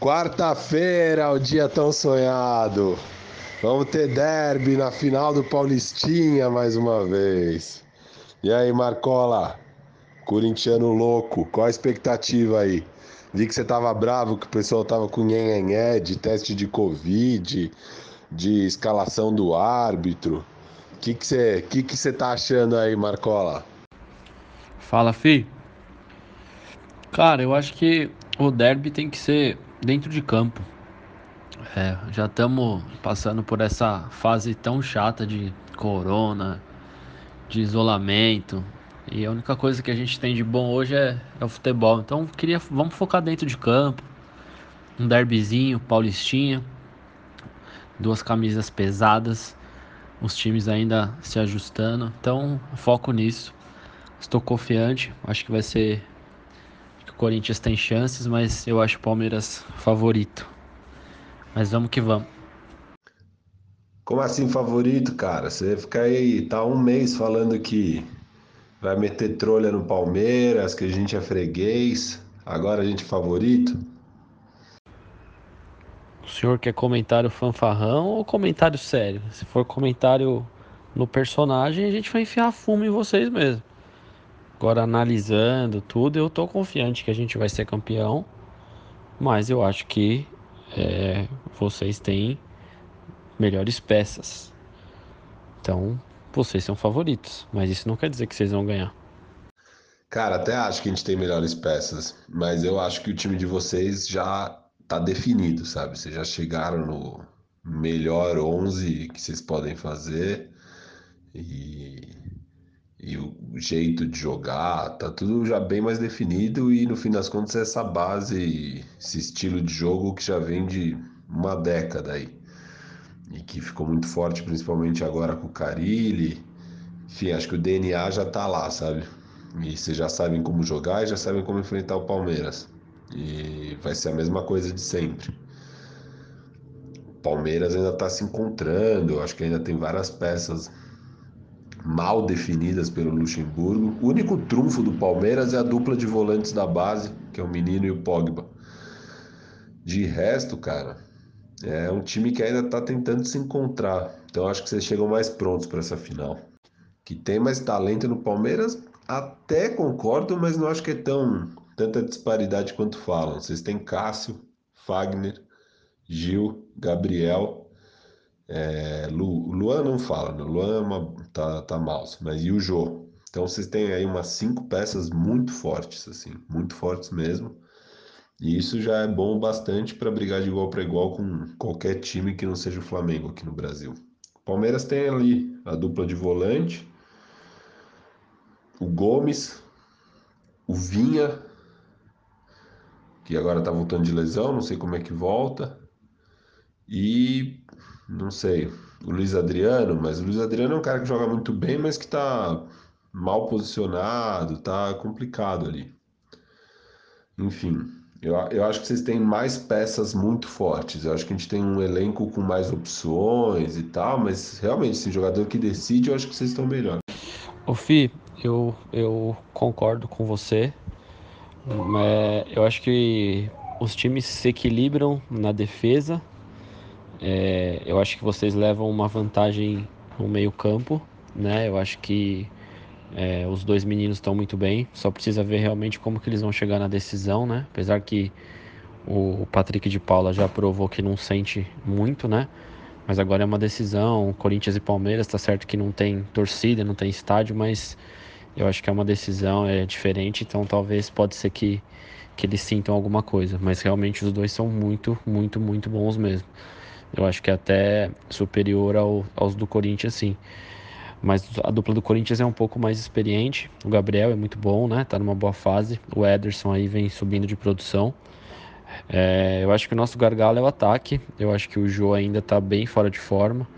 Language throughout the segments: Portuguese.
Quarta-feira, o dia tão sonhado. Vamos ter derby na final do Paulistinha mais uma vez. E aí, Marcola? Corintiano louco, qual a expectativa aí? Vi que você tava bravo, que o pessoal tava com nhenhenhé de teste de Covid, de escalação do árbitro. O que que você que que você tá achando aí, Marcola? Fala, Fi. Cara, eu acho que o derby tem que ser dentro de campo. É, já estamos passando por essa fase tão chata de corona, de isolamento. E a única coisa que a gente tem de bom hoje é, é o futebol. Então queria, vamos focar dentro de campo. Um derbyzinho, Paulistinha. Duas camisas pesadas. Os times ainda se ajustando. Então foco nisso. Estou confiante. Acho que vai ser Corinthians tem chances, mas eu acho o Palmeiras favorito. Mas vamos que vamos. Como assim favorito, cara? Você fica aí, tá um mês falando que vai meter trolha no Palmeiras, que a gente é freguês, agora a gente é favorito? O senhor quer comentário fanfarrão ou comentário sério? Se for comentário no personagem, a gente vai enfiar fumo em vocês mesmo. Agora, analisando tudo, eu tô confiante que a gente vai ser campeão, mas eu acho que é, vocês têm melhores peças. Então, vocês são favoritos, mas isso não quer dizer que vocês vão ganhar. Cara, até acho que a gente tem melhores peças, mas eu acho que o time de vocês já tá definido, sabe? Vocês já chegaram no melhor 11 que vocês podem fazer e jeito de jogar, tá tudo já bem mais definido e no fim das contas é essa base, esse estilo de jogo que já vem de uma década aí e que ficou muito forte principalmente agora com o Carilli. Enfim, acho que o DNA já tá lá, sabe? E vocês já sabem como jogar e já sabem como enfrentar o Palmeiras. E vai ser a mesma coisa de sempre. O Palmeiras ainda está se encontrando, acho que ainda tem várias peças mal definidas pelo Luxemburgo. O único trunfo do Palmeiras é a dupla de volantes da base, que é o Menino e o Pogba. De resto, cara, é um time que ainda está tentando se encontrar. Então acho que vocês chegam mais prontos para essa final. Que tem mais talento no Palmeiras, até concordo, mas não acho que é tão tanta disparidade quanto falam. Vocês têm Cássio, Fagner, Gil, Gabriel, é, Lu, Luan não fala, né? Luan é uma, tá, tá mal, mas e o Jô? Então vocês têm aí umas cinco peças muito fortes, assim, muito fortes mesmo. E isso já é bom bastante para brigar de igual para igual com qualquer time que não seja o Flamengo aqui no Brasil. O Palmeiras tem ali a dupla de volante, o Gomes, o Vinha, que agora tá voltando de lesão, não sei como é que volta. E não sei, o Luiz Adriano, mas o Luiz Adriano é um cara que joga muito bem, mas que tá mal posicionado, tá complicado ali. Enfim, eu, eu acho que vocês têm mais peças muito fortes. Eu acho que a gente tem um elenco com mais opções e tal, mas realmente, esse jogador que decide, eu acho que vocês estão melhor. Ô Fi, eu, eu concordo com você. É, eu acho que os times se equilibram na defesa é, eu acho que vocês levam uma vantagem no meio-campo, né? Eu acho que é, os dois meninos estão muito bem. Só precisa ver realmente como que eles vão chegar na decisão, né? Apesar que o Patrick de Paula já provou que não sente muito, né? Mas agora é uma decisão. Corinthians e Palmeiras, tá certo que não tem torcida, não tem estádio, mas eu acho que é uma decisão, é diferente. Então talvez pode ser que, que eles sintam alguma coisa. Mas realmente os dois são muito, muito, muito bons mesmo. Eu acho que é até superior ao, aos do Corinthians, sim. Mas a dupla do Corinthians é um pouco mais experiente. O Gabriel é muito bom, né? Tá numa boa fase. O Ederson aí vem subindo de produção. É, eu acho que o nosso gargalo é o ataque. Eu acho que o Jô ainda tá bem fora de forma.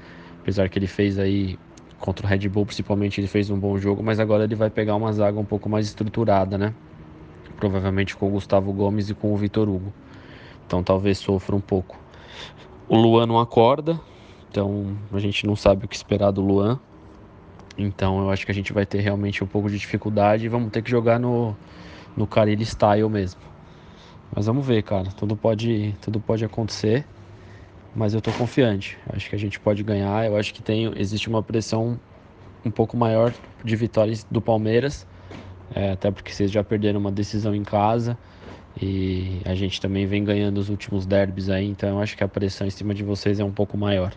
Apesar que ele fez aí contra o Red Bull, principalmente, ele fez um bom jogo. Mas agora ele vai pegar uma zaga um pouco mais estruturada, né? Provavelmente com o Gustavo Gomes e com o Vitor Hugo. Então talvez sofra um pouco. O Luan não acorda, então a gente não sabe o que esperar do Luan. Então eu acho que a gente vai ter realmente um pouco de dificuldade e vamos ter que jogar no, no Carilli Style mesmo. Mas vamos ver, cara. Tudo pode, tudo pode acontecer. Mas eu tô confiante. Acho que a gente pode ganhar. Eu acho que tem, existe uma pressão um pouco maior de vitórias do Palmeiras. É, até porque vocês já perderam uma decisão em casa. E a gente também vem ganhando os últimos derbys aí. Então eu acho que a pressão em cima de vocês é um pouco maior.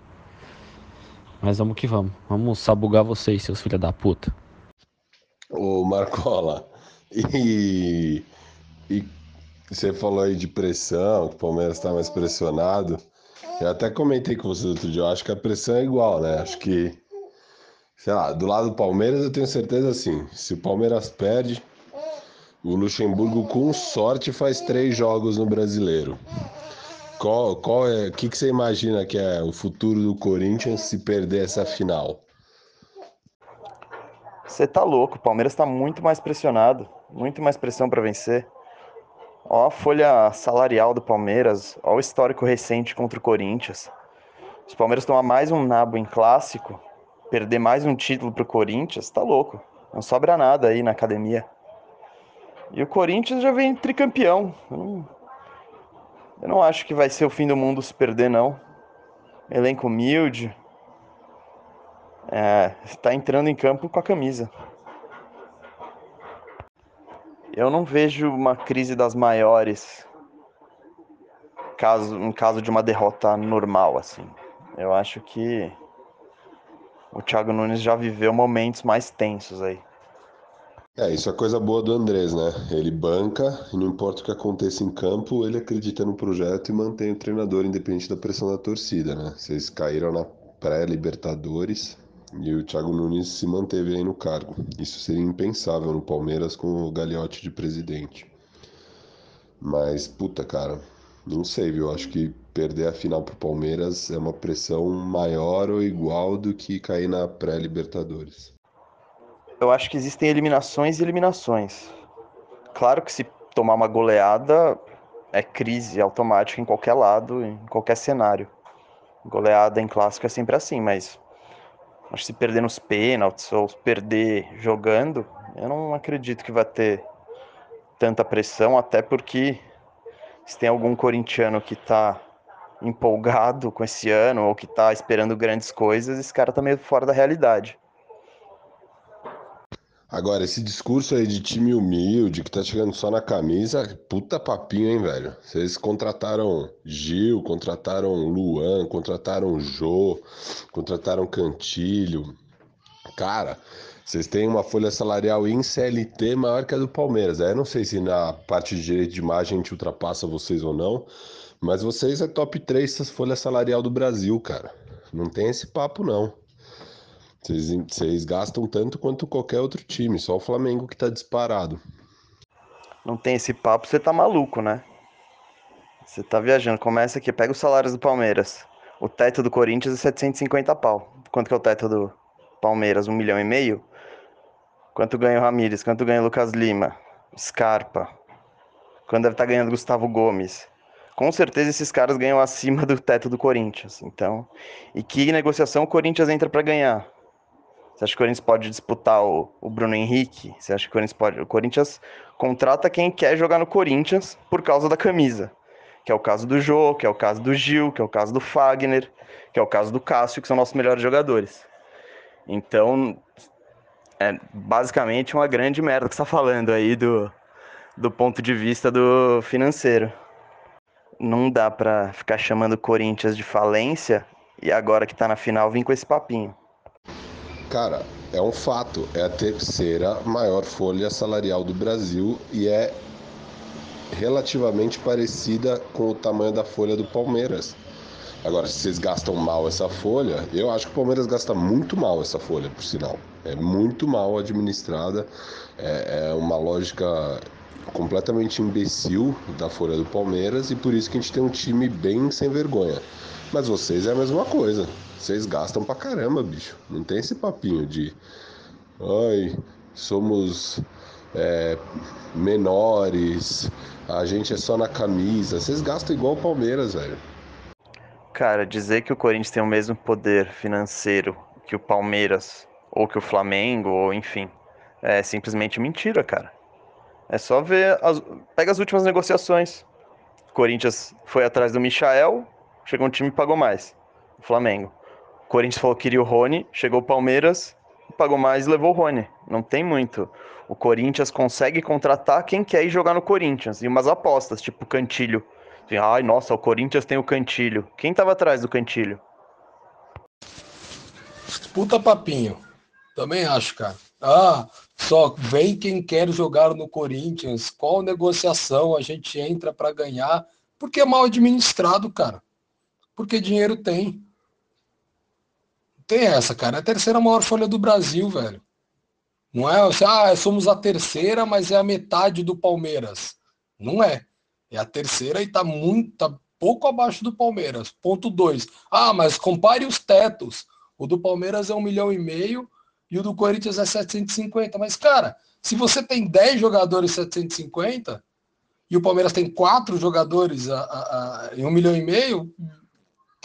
Mas vamos que vamos. Vamos sabugar vocês, seus filha da puta. Ô Marcola, e, e você falou aí de pressão, que o Palmeiras está mais pressionado. Eu até comentei com você outro dia, eu acho que a pressão é igual, né? Acho que, sei lá, do lado do Palmeiras eu tenho certeza assim, se o Palmeiras perde, o Luxemburgo com sorte faz três jogos no Brasileiro. Qual, qual é, o que, que você imagina que é o futuro do Corinthians se perder essa final? Você tá louco, o Palmeiras tá muito mais pressionado, muito mais pressão para vencer. Ó a folha salarial do Palmeiras, ó o histórico recente contra o Corinthians. Se o Palmeiras tomar mais um nabo em clássico, perder mais um título pro Corinthians, tá louco. Não sobra nada aí na academia. E o Corinthians já vem tricampeão. Eu não, eu não acho que vai ser o fim do mundo se perder, não. Elenco humilde, é, está entrando em campo com a camisa. Eu não vejo uma crise das maiores caso, em caso de uma derrota normal, assim. Eu acho que o Thiago Nunes já viveu momentos mais tensos aí. É, isso é coisa boa do Andrés, né? Ele banca e não importa o que aconteça em campo, ele acredita no projeto e mantém o treinador independente da pressão da torcida, né? Vocês caíram na pré-Libertadores, e o Thiago Nunes se manteve aí no cargo. Isso seria impensável no Palmeiras com o Gagliotti de presidente. Mas, puta, cara, não sei, viu? Acho que perder a final pro Palmeiras é uma pressão maior ou igual do que cair na pré-Libertadores. Eu acho que existem eliminações e eliminações. Claro que se tomar uma goleada é crise automática em qualquer lado, em qualquer cenário. Goleada em clássico é sempre assim, mas Acho que se perder nos pênaltis ou perder jogando, eu não acredito que vai ter tanta pressão, até porque se tem algum corintiano que tá empolgado com esse ano ou que tá esperando grandes coisas, esse cara tá meio fora da realidade. Agora, esse discurso aí de time humilde, que tá chegando só na camisa, puta papinho, hein, velho? Vocês contrataram Gil, contrataram Luan, contrataram Jô, contrataram Cantilho. Cara, vocês têm uma folha salarial em CLT maior que a do Palmeiras. Aí eu não sei se na parte de direito de imagem a gente ultrapassa vocês ou não, mas vocês é top 3 essa folha salarial do Brasil, cara. Não tem esse papo, não. Vocês, vocês gastam tanto quanto qualquer outro time, só o Flamengo que tá disparado. Não tem esse papo, você tá maluco, né? Você tá viajando. Começa aqui, pega os salários do Palmeiras. O teto do Corinthians é 750 pau. Quanto que é o teto do Palmeiras? Um milhão e meio? Quanto ganha o Ramires? Quanto ganha o Lucas Lima? Scarpa? Quanto deve estar tá ganhando Gustavo Gomes? Com certeza esses caras ganham acima do teto do Corinthians. Então, e que negociação o Corinthians entra para ganhar? Você acha que o Corinthians pode disputar o, o Bruno Henrique? Você acha que o Corinthians pode. O Corinthians contrata quem quer jogar no Corinthians por causa da camisa. Que é o caso do Jô, que é o caso do Gil, que é o caso do Fagner, que é o caso do Cássio, que são nossos melhores jogadores. Então, é basicamente uma grande merda que você está falando aí do, do ponto de vista do financeiro. Não dá para ficar chamando o Corinthians de falência e agora que está na final vir com esse papinho. Cara, é um fato. É a terceira maior folha salarial do Brasil e é relativamente parecida com o tamanho da folha do Palmeiras. Agora, se vocês gastam mal essa folha, eu acho que o Palmeiras gasta muito mal essa folha, por sinal. É muito mal administrada. É, é uma lógica completamente imbecil da folha do Palmeiras e por isso que a gente tem um time bem sem vergonha. Mas vocês é a mesma coisa. Vocês gastam pra caramba, bicho. Não tem esse papinho de. Ai, somos é, menores, a gente é só na camisa. Vocês gastam igual o Palmeiras, velho. Cara, dizer que o Corinthians tem o mesmo poder financeiro que o Palmeiras, ou que o Flamengo, ou enfim, é simplesmente mentira, cara. É só ver. As... Pega as últimas negociações. Corinthians foi atrás do Michael, chegou um time e pagou mais. O Flamengo. Corinthians falou que queria o Rony, chegou o Palmeiras, pagou mais e levou o Rony. Não tem muito. O Corinthians consegue contratar quem quer ir jogar no Corinthians. E umas apostas, tipo Cantilho. Ai, nossa, o Corinthians tem o Cantilho. Quem tava atrás do Cantilho? Puta papinho. Também acho, cara. Ah, só vem quem quer jogar no Corinthians. Qual negociação a gente entra para ganhar? Porque é mal administrado, cara. Porque dinheiro tem. Tem essa, cara. É a terceira maior folha do Brasil, velho. Não é, ah, somos a terceira, mas é a metade do Palmeiras. Não é. É a terceira e tá muito, tá pouco abaixo do Palmeiras. Ponto 2. Ah, mas compare os tetos. O do Palmeiras é um milhão e meio e o do Corinthians é 750. Mas, cara, se você tem 10 jogadores 750 e o Palmeiras tem 4 jogadores a, a, a, em um milhão e meio,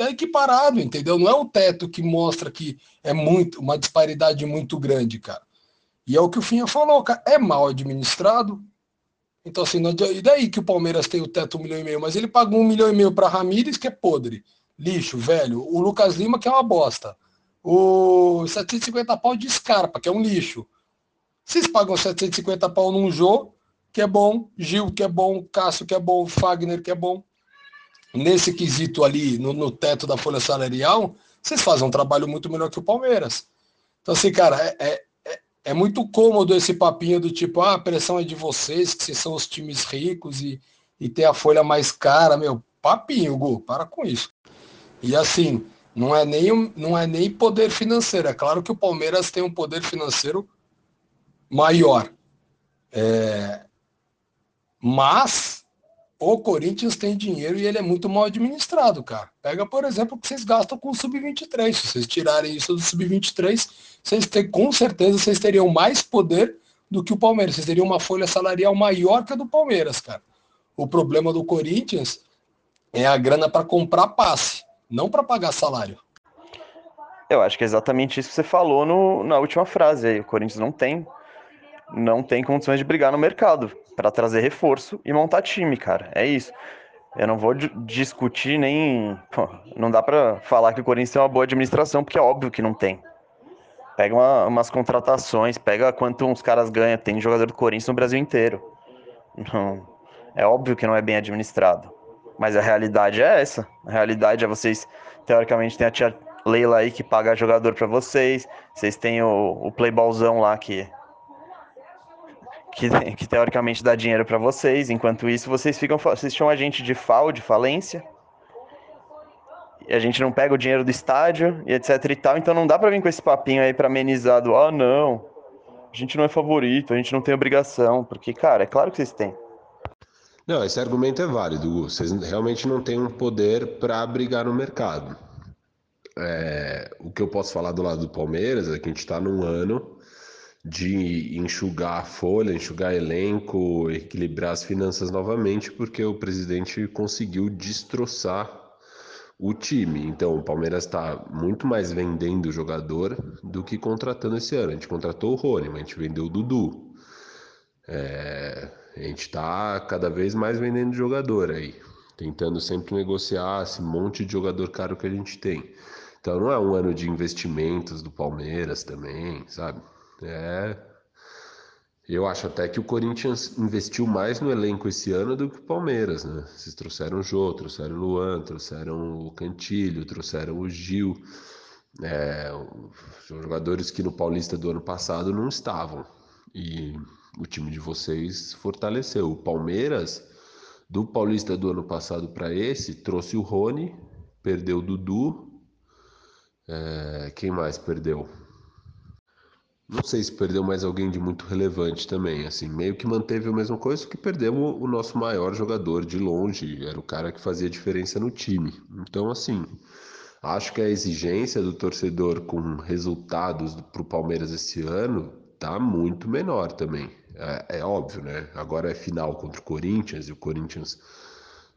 tá equiparado, entendeu? Não é o teto que mostra que é muito uma disparidade muito grande, cara. E é o que o Finha falou, cara. É mal administrado. Então, assim, não, e daí que o Palmeiras tem o teto um milhão e meio, mas ele pagou um milhão e meio para Ramires, que é podre. Lixo, velho. O Lucas Lima, que é uma bosta o 750 pau de Scarpa, que é um lixo. Vocês pagam 750 pau num Jô, que é bom, Gil, que é bom, Cássio, que é bom, Fagner, que é bom. Nesse quesito ali, no, no teto da folha salarial, vocês fazem um trabalho muito melhor que o Palmeiras. Então, assim, cara, é, é, é, é muito cômodo esse papinho do tipo, ah, a pressão é de vocês, que vocês são os times ricos e, e ter a folha mais cara, meu, papinho, Gu, para com isso. E assim, não é, nem, não é nem poder financeiro. É claro que o Palmeiras tem um poder financeiro maior. É, mas o Corinthians tem dinheiro e ele é muito mal administrado, cara. Pega, por exemplo, o que vocês gastam com o Sub-23. Se vocês tirarem isso do Sub-23, vocês têm, com certeza vocês teriam mais poder do que o Palmeiras. Vocês teriam uma folha salarial maior que a do Palmeiras, cara. O problema do Corinthians é a grana para comprar passe não para pagar salário. Eu acho que é exatamente isso que você falou no, na última frase aí. O Corinthians não tem, não tem condições de brigar no mercado para trazer reforço e montar time, cara. É isso. Eu não vou discutir nem. Pô, não dá para falar que o Corinthians tem uma boa administração, porque é óbvio que não tem. Pega uma, umas contratações, pega quanto uns caras ganham. Tem jogador do Corinthians no Brasil inteiro. Não, é óbvio que não é bem administrado. Mas a realidade é essa. A realidade é vocês, teoricamente, tem a tia Leila aí que paga jogador para vocês. Vocês têm o, o playballzão lá que, que, que teoricamente dá dinheiro para vocês. Enquanto isso, vocês ficam, vocês chamam a gente de FAO, de falência. E a gente não pega o dinheiro do estádio e etc e tal. Então não dá para vir com esse papinho aí para amenizar do, ah, não, a gente não é favorito, a gente não tem obrigação. Porque, cara, é claro que vocês têm. Não, esse argumento é válido, Vocês realmente não têm um poder para brigar no mercado. É, o que eu posso falar do lado do Palmeiras é que a gente está num ano de enxugar a folha, enxugar elenco, equilibrar as finanças novamente, porque o presidente conseguiu destroçar o time. Então, o Palmeiras está muito mais vendendo jogador do que contratando esse ano. A gente contratou o Rony, mas a gente vendeu o Dudu. É, a gente está cada vez mais vendendo jogador aí, tentando sempre negociar esse monte de jogador caro que a gente tem. Então não é um ano de investimentos do Palmeiras também, sabe? É. Eu acho até que o Corinthians investiu mais no elenco esse ano do que o Palmeiras, né? Vocês trouxeram o Jô, trouxeram o Luan, trouxeram o Cantilho, trouxeram o Gil. É, são jogadores que no Paulista do ano passado não estavam. E o time de vocês fortaleceu. O Palmeiras, do Paulista do ano passado para esse, trouxe o Rony, perdeu o Dudu. É, quem mais perdeu? Não sei se perdeu mais alguém de muito relevante também. Assim, meio que manteve a mesma coisa que perdemos o nosso maior jogador de longe. Era o cara que fazia diferença no time. Então, assim, acho que a exigência do torcedor com resultados para o Palmeiras esse ano tá muito menor também. É, é, óbvio, né? Agora é final contra o Corinthians e o Corinthians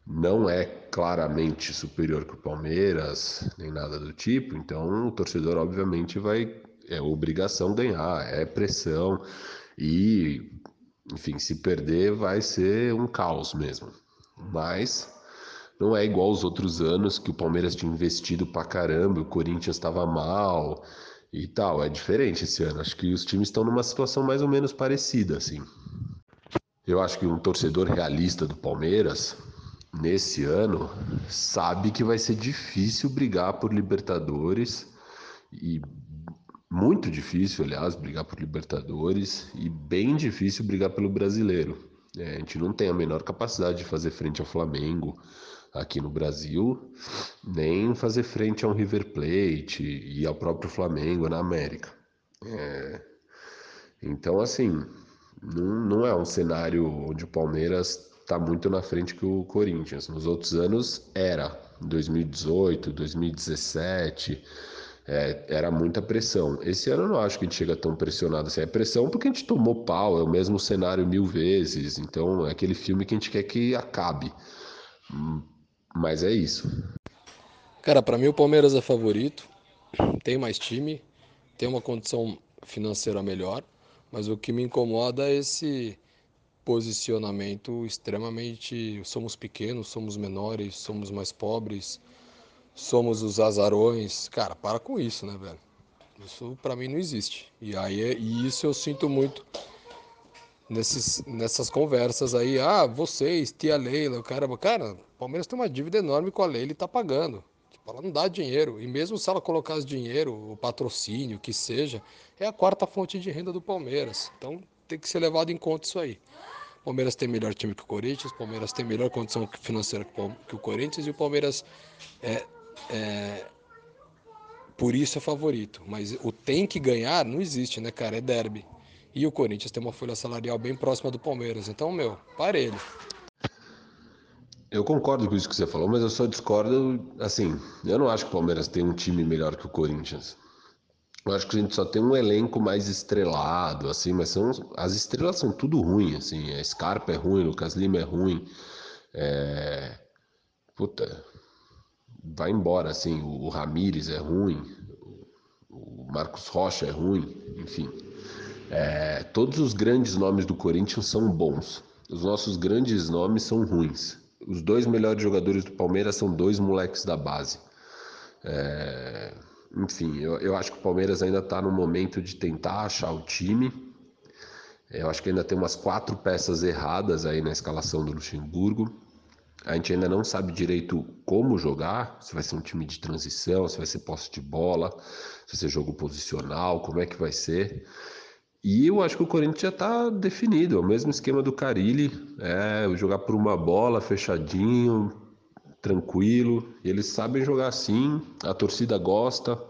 não é claramente superior que o Palmeiras, nem nada do tipo, então o torcedor obviamente vai é obrigação ganhar, é pressão e enfim, se perder vai ser um caos mesmo. Mas Não é igual aos outros anos que o Palmeiras tinha investido pra caramba, o Corinthians estava mal e tal. É diferente esse ano. Acho que os times estão numa situação mais ou menos parecida, assim. Eu acho que um torcedor realista do Palmeiras, nesse ano, sabe que vai ser difícil brigar por Libertadores e muito difícil, aliás, brigar por Libertadores e bem difícil brigar pelo Brasileiro. É, a gente não tem a menor capacidade de fazer frente ao Flamengo aqui no Brasil, nem fazer frente ao River Plate e ao próprio Flamengo na América. É, então, assim, não, não é um cenário onde o Palmeiras está muito na frente que o Corinthians. Nos outros anos era, 2018, 2017 é, era muita pressão. Esse ano eu não acho que a gente chega tão pressionado assim. É pressão porque a gente tomou pau, é o mesmo cenário mil vezes. Então é aquele filme que a gente quer que acabe. Mas é isso. Cara, para mim o Palmeiras é favorito. Tem mais time, tem uma condição financeira melhor, mas o que me incomoda é esse posicionamento extremamente somos pequenos, somos menores, somos mais pobres somos os azarões. Cara, para com isso, né, velho? Isso para mim não existe. E aí e isso eu sinto muito nesses, nessas conversas aí. Ah, vocês, tia Leila, o cara, cara, o Palmeiras tem uma dívida enorme com a Leila e tá pagando. Tipo, ela não dá dinheiro. E mesmo se ela colocasse dinheiro, o patrocínio, o que seja, é a quarta fonte de renda do Palmeiras. Então tem que ser levado em conta isso aí. O Palmeiras tem melhor time que o Corinthians, o Palmeiras tem melhor condição financeira que o Corinthians e o Palmeiras é, é, por isso é favorito. Mas o tem que ganhar não existe, né, cara? É derby. E o Corinthians tem uma folha salarial bem próxima do Palmeiras. Então, meu, parelho. Eu concordo com isso que você falou, mas eu só discordo, assim, eu não acho que o Palmeiras tem um time melhor que o Corinthians. Eu acho que a gente só tem um elenco mais estrelado, assim, mas são, as estrelas são tudo ruim, assim, a Scarpa é ruim, o Lucas Lima é ruim, é... Puta, vai embora, assim, o, o Ramires é ruim, o Marcos Rocha é ruim, enfim. É, todos os grandes nomes do Corinthians são bons, os nossos grandes nomes são ruins. Os dois melhores jogadores do Palmeiras são dois moleques da base. É, enfim, eu, eu acho que o Palmeiras ainda está no momento de tentar achar o time. Eu acho que ainda tem umas quatro peças erradas aí na escalação do Luxemburgo. A gente ainda não sabe direito como jogar, se vai ser um time de transição, se vai ser posse de bola, se vai ser jogo posicional, como é que vai ser. E eu acho que o Corinthians já está definido, é o mesmo esquema do Carilli, é jogar por uma bola, fechadinho, tranquilo. Eles sabem jogar assim, a torcida gosta.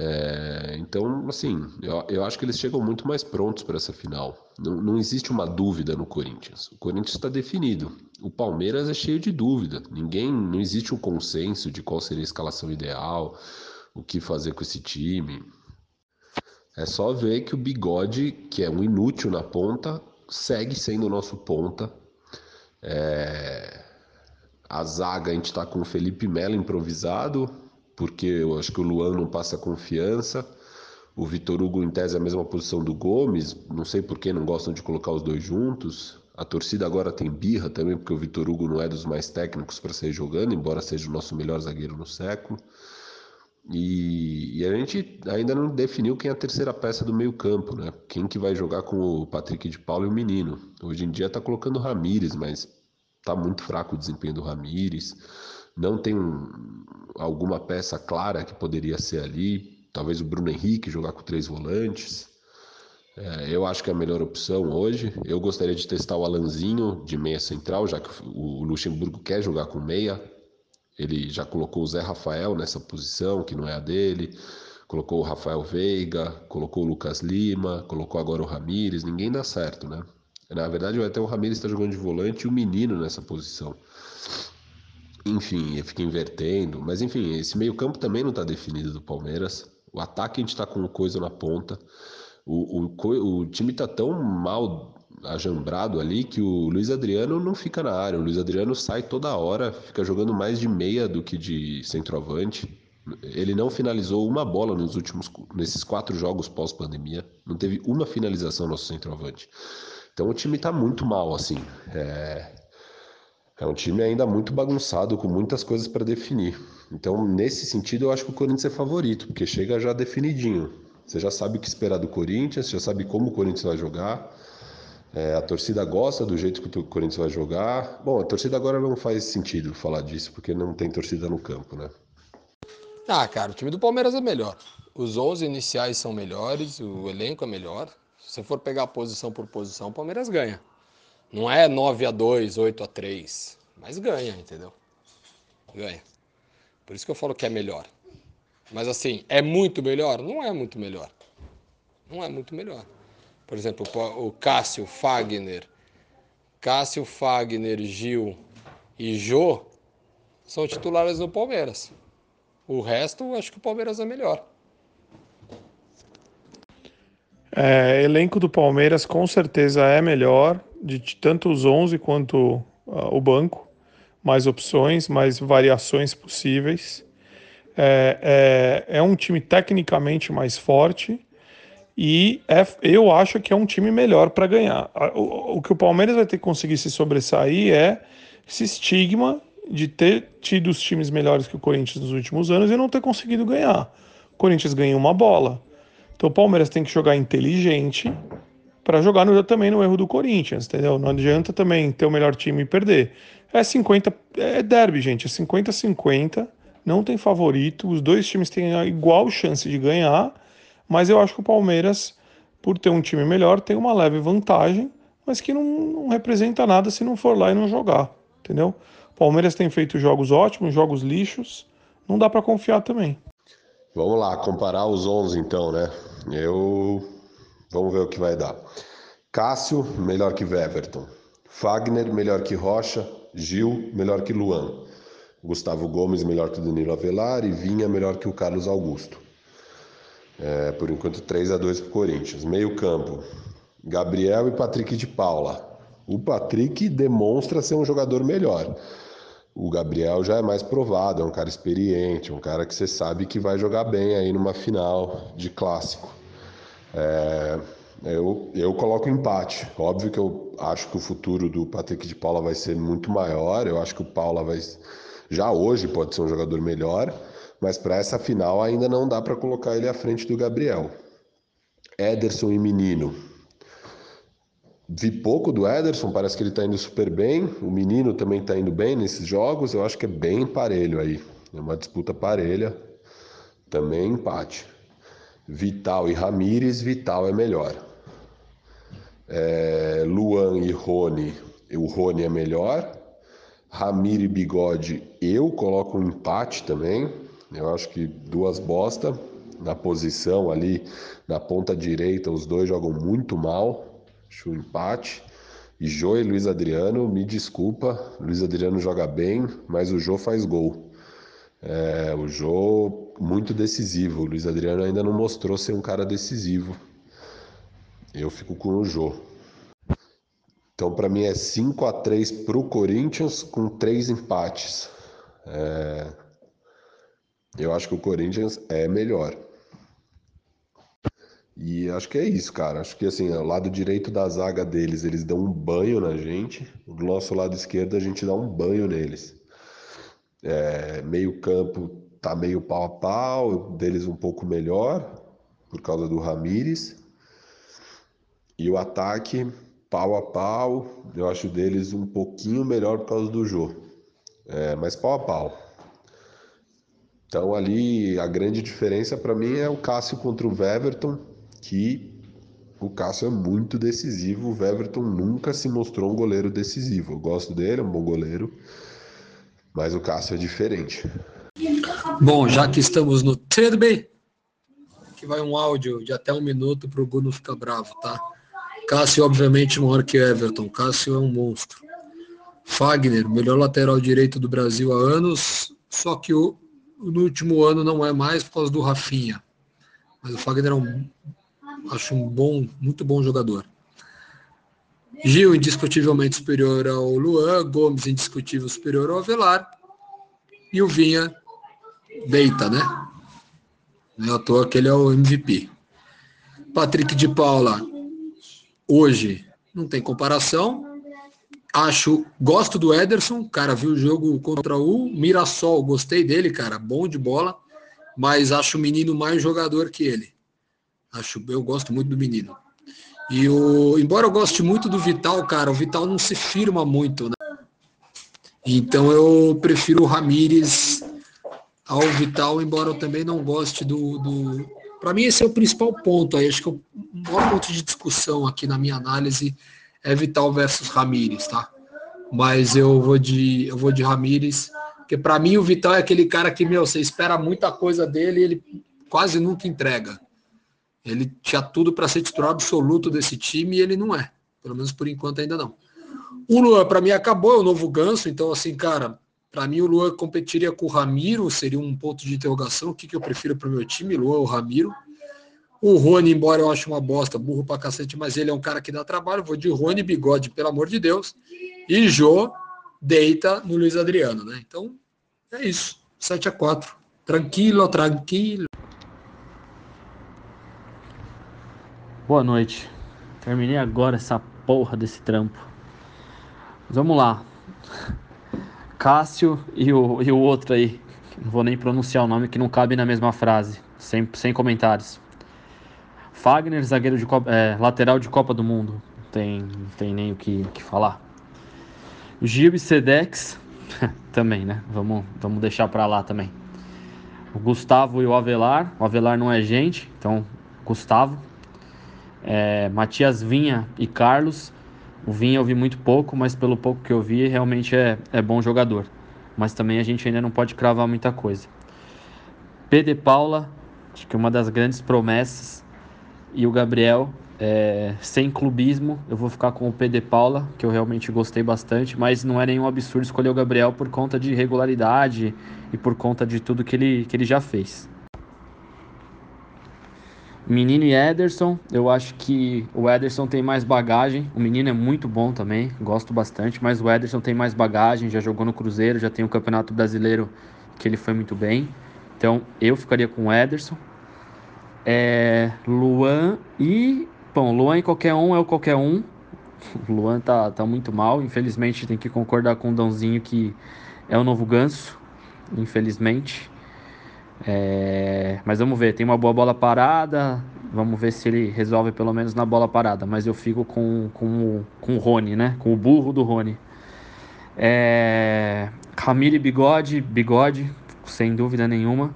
É, então, assim, eu, eu, acho que eles chegam muito mais prontos para essa final. Não, não, existe uma dúvida no Corinthians. O Corinthians está definido. O Palmeiras é cheio de dúvida. Ninguém, não existe um consenso de qual seria a escalação ideal, o que fazer com esse time. É só ver que o Bigode, que é um inútil na ponta, segue sendo o nosso ponta. É... A zaga a gente está com o Felipe Melo improvisado, porque eu acho que o Luan não passa confiança. O Vitor Hugo, em tese, é a mesma posição do Gomes. Não sei por que não gostam de colocar os dois juntos. A torcida agora tem birra também, porque o Vitor Hugo não é dos mais técnicos para sair jogando, embora seja o nosso melhor zagueiro no século. E, e, a gente ainda não definiu quem é a terceira peça do meio-campo, né? Quem que vai jogar com o Patrick de Paulo e o menino. Hoje em dia tá colocando o Ramires, mas tá muito fraco o desempenho do Ramires não tem alguma peça clara que poderia ser ali. Talvez o Bruno Henrique jogar com três volantes. É, eu acho que é a melhor opção hoje. Eu gostaria de testar o Alanzinho de meia central, já que o Luxemburgo quer jogar com meia. Ele já colocou o Zé Rafael nessa posição, que não é a dele. Colocou o Rafael Veiga, colocou o Lucas Lima, colocou agora o Ramires. Ninguém dá certo, né? Na verdade, até o Ramires está jogando de volante e o menino nessa posição enfim, fica invertendo. Mas enfim, esse meio-campo também não está definido do Palmeiras. O ataque a gente está com coisa na ponta. O, o, o time está tão mal ajambrado ali que o Luiz Adriano não fica na área. O Luiz Adriano sai toda hora, fica jogando mais de meia do que de centroavante. Ele não finalizou uma bola nos últimos nesses quatro jogos pós-pandemia. Não teve uma finalização nosso centroavante. Então o time está muito mal assim. É, É um time ainda muito bagunçado, com muitas coisas para definir. Então, nesse sentido, eu acho que o Corinthians é favorito, porque chega já definidinho. Você já sabe o que esperar do Corinthians, já sabe como o Corinthians vai jogar. É, a torcida gosta do jeito que o Corinthians vai jogar. Bom, a torcida agora não faz sentido falar disso, porque não tem torcida no campo, né? Ah, cara, o time do Palmeiras é melhor. Os 11 iniciais são melhores, o elenco é melhor. Se você for pegar posição por posição, o Palmeiras ganha. Não é 9 a 2, 8 a 3, mas ganha, entendeu? Ganha. Por isso que eu falo que é melhor. Mas assim, é muito melhor? Não é muito melhor. Não é muito melhor. Por exemplo, o Cássio Fagner, Cássio Fagner, Gil e Jô são titulares do Palmeiras. O resto, acho que o Palmeiras é melhor. É, elenco do Palmeiras com certeza é melhor, de tanto os 11 quanto uh, o banco. Mais opções, mais variações possíveis. É, é, é um time tecnicamente mais forte e é, eu acho que é um time melhor para ganhar. O, o, que o Palmeiras vai ter que conseguir se sobressair é esse estigma de ter tido os times melhores que o Corinthians nos últimos anos e não ter conseguido ganhar. O Corinthians ganhou uma bola. Então o Palmeiras tem que jogar inteligente para jogar no, também no erro do Corinthians, entendeu? Não adianta também ter o melhor time e perder. É 50, é derby, gente, é 50-50, não tem favorito, os dois times têm igual chance de ganhar, mas eu acho que o Palmeiras, por ter um time melhor, tem uma leve vantagem, mas que não, não representa nada se não for lá e não jogar, entendeu? O Palmeiras tem feito jogos ótimos, jogos lixos, não dá para confiar também. Vamos lá, comparar os 11 então, né? Eu. Vamos ver o que vai dar. Cássio, melhor que Weverton. Fagner, melhor que Rocha. Gil, melhor que Luan. Gustavo Gomes, melhor que Danilo Avelar. E Vinha, melhor que o Carlos Augusto. É, por enquanto, 3 a 2 para o Corinthians. Meio campo. Gabriel e Patrick de Paula. O Patrick demonstra ser um jogador melhor. O Gabriel já é mais provado, é um cara experiente, um cara que você sabe que vai jogar bem aí numa final de clássico. É, eu, eu coloco empate. Óbvio que eu acho que o futuro do Patrick de Paula vai ser muito maior. Eu acho que o Paula vai já hoje pode ser um jogador melhor, mas para essa final ainda não dá para colocar ele à frente do Gabriel. Ederson e Menino. Vi pouco do Ederson, parece que ele está indo super bem. O menino também está indo bem nesses jogos. Eu acho que é bem parelho aí. É uma disputa parelha. Também empate. Vital e Ramires, Vital é melhor. É, Luan e Rony, o Rony é melhor. Ramiro e Bigode, eu coloco um empate também. Eu acho que duas bosta na posição ali na ponta direita, os dois jogam muito mal. Acho empate. E Jô e Luiz Adriano, me desculpa, Luiz Adriano joga bem, mas o Jô faz gol. É, o Jô muito decisivo. O Luiz Adriano ainda não mostrou ser um cara decisivo. Eu fico com o Jô. Então, para mim é 5 a 3 para o Corinthians com três empates. É... Eu acho que o Corinthians é melhor. E acho que é isso, cara. Acho que assim, o lado direito da zaga deles, eles dão um banho na gente. Do nosso lado esquerdo, a gente dá um banho neles. É, meio campo tá meio pau a pau, deles um pouco melhor, por causa do Ramires. E o ataque, pau a pau, eu acho deles um pouquinho melhor por causa do Jô. É, mas pau a pau. Então ali a grande diferença para mim é o Cássio contra o Weverton que o Cássio é muito decisivo. O Everton nunca se mostrou um goleiro decisivo. Eu gosto dele, é um bom goleiro, mas o Cássio é diferente. Bom, já que estamos no Terbe, que vai um áudio de até um minuto para o Bruno ficar bravo, tá? Cássio, obviamente, maior que Everton. Cássio é um monstro. Fagner, melhor lateral direito do Brasil há anos, só que o, no último ano não é mais por causa do Rafinha. Mas o Fagner é um Acho um bom, muito bom jogador. Gil, indiscutivelmente superior ao Luan. Gomes, indiscutível superior ao Avelar. E o Vinha deita, né? Não é à toa que ele é o MVP. Patrick de Paula, hoje, não tem comparação. Acho, gosto do Ederson, cara, vi o jogo contra o Mirassol, gostei dele, cara, bom de bola, mas acho o menino mais jogador que ele. Acho, eu gosto muito do menino. E o, embora eu goste muito do Vital, cara, o Vital não se firma muito, né? Então eu prefiro o Ramires ao Vital, embora eu também não goste do. do... Para mim, esse é o principal ponto aí. Acho que o maior ponto de discussão aqui na minha análise é Vital versus Ramires, tá? Mas eu vou de, eu vou de Ramires, porque para mim o Vital é aquele cara que, meu, você espera muita coisa dele e ele quase nunca entrega. Ele tinha tudo para ser titular absoluto desse time e ele não é. Pelo menos por enquanto ainda não. O Luan, para mim, acabou, é o novo ganso. Então, assim, cara, para mim o Luan competiria com o Ramiro, seria um ponto de interrogação. O que, que eu prefiro para o meu time, Luan ou Ramiro? O Rony, embora eu ache uma bosta, burro pra cacete, mas ele é um cara que dá trabalho. Vou de Rony, bigode, pelo amor de Deus. E Jô deita no Luiz Adriano, né? Então, é isso. 7 a 4 Tranquilo, tranquilo. Boa noite. Terminei agora essa porra desse trampo. Mas vamos lá. Cássio e o, e o outro aí. Não vou nem pronunciar o nome que não cabe na mesma frase. Sem, sem comentários. Fagner, zagueiro de Copa, é, lateral de Copa do Mundo. Tem, não tem nem o que, que falar. Gil e Sedex. também, né? Vamos, vamos deixar pra lá também. O Gustavo e o Avelar. O Avelar não é gente, então Gustavo. É, Matias Vinha e Carlos. O Vinha eu vi muito pouco, mas pelo pouco que eu vi, realmente é, é bom jogador. Mas também a gente ainda não pode cravar muita coisa. Pedro Paula, acho que é uma das grandes promessas. E o Gabriel, é, sem clubismo, eu vou ficar com o Pedro Paula, que eu realmente gostei bastante, mas não é nenhum absurdo escolher o Gabriel por conta de regularidade e por conta de tudo que ele, que ele já fez. Menino e Ederson, eu acho que o Ederson tem mais bagagem. O menino é muito bom também, gosto bastante, mas o Ederson tem mais bagagem, já jogou no Cruzeiro, já tem o Campeonato Brasileiro que ele foi muito bem. Então eu ficaria com o Ederson. É, Luan e. Bom, Luan e qualquer um é o qualquer um. O Luan tá, tá muito mal. Infelizmente tem que concordar com o Dãozinho que é o novo ganso. Infelizmente. É, mas vamos ver, tem uma boa bola parada. Vamos ver se ele resolve pelo menos na bola parada. Mas eu fico com, com, com o Rony, né? Com o burro do Rony. É, Bigode, Bigode, sem dúvida nenhuma.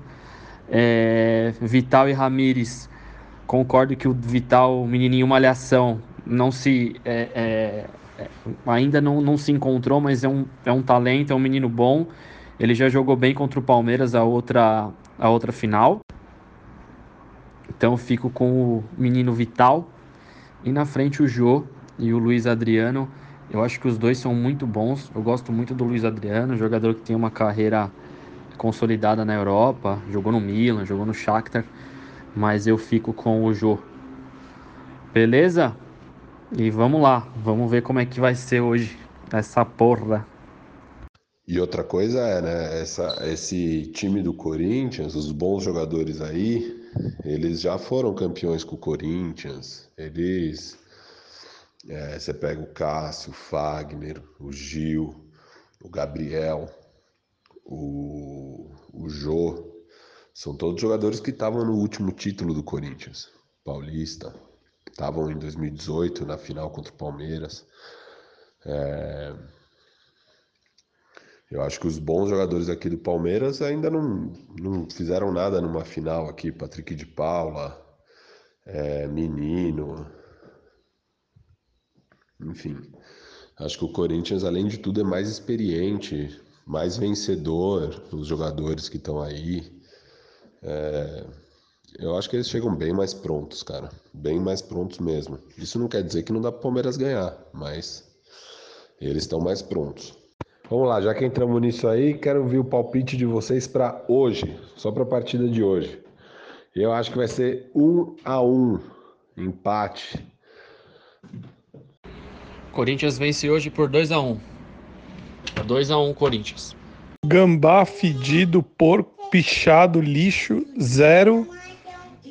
É, Vital e Ramires, concordo que o Vital, o menininho malhação, não se é, é, é, ainda não, não se encontrou, mas é um, é um talento, é um menino bom. Ele já jogou bem contra o Palmeiras a outra a outra final. Então eu fico com o menino Vital e na frente o Jô e o Luiz Adriano. Eu acho que os dois são muito bons. Eu gosto muito do Luiz Adriano, jogador que tem uma carreira consolidada na Europa, jogou no Milan, jogou no Shakhtar, mas eu fico com o Jô. Beleza? E vamos lá, vamos ver como é que vai ser hoje essa porra. E outra coisa é, né, essa, esse time do Corinthians, os bons jogadores aí, eles já foram campeões com o Corinthians. Eles. É, você pega o Cássio, o Fagner, o Gil, o Gabriel, o, o Jô. São todos jogadores que estavam no último título do Corinthians, Paulista. Estavam em 2018 na final contra o Palmeiras. É, eu acho que os bons jogadores aqui do Palmeiras ainda não, não fizeram nada numa final aqui. Patrick de Paula, é, Menino. Enfim, acho que o Corinthians, além de tudo, é mais experiente, mais vencedor, os jogadores que estão aí. É, eu acho que eles chegam bem mais prontos, cara. Bem mais prontos mesmo. Isso não quer dizer que não dá para Palmeiras ganhar, mas eles estão mais prontos. Vamos lá, já que entramos nisso aí, quero ouvir o palpite de vocês para hoje, só para a partida de hoje. Eu acho que vai ser um a um, empate. Corinthians vence hoje por 2 a 1. 2 a 1 Corinthians. Gambá fedido, porco pichado, lixo, zero.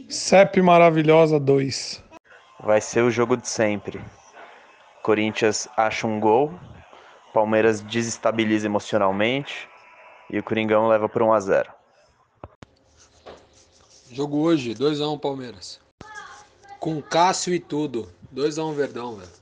CEP maravilhosa, 2. Vai ser o jogo de sempre. Corinthians acha um gol, Palmeiras desestabiliza emocionalmente e o Coringão leva por 1 a 0 Jogo hoje, 2x1 Palmeiras. Com Cássio e tudo. 2x1 Verdão, velho.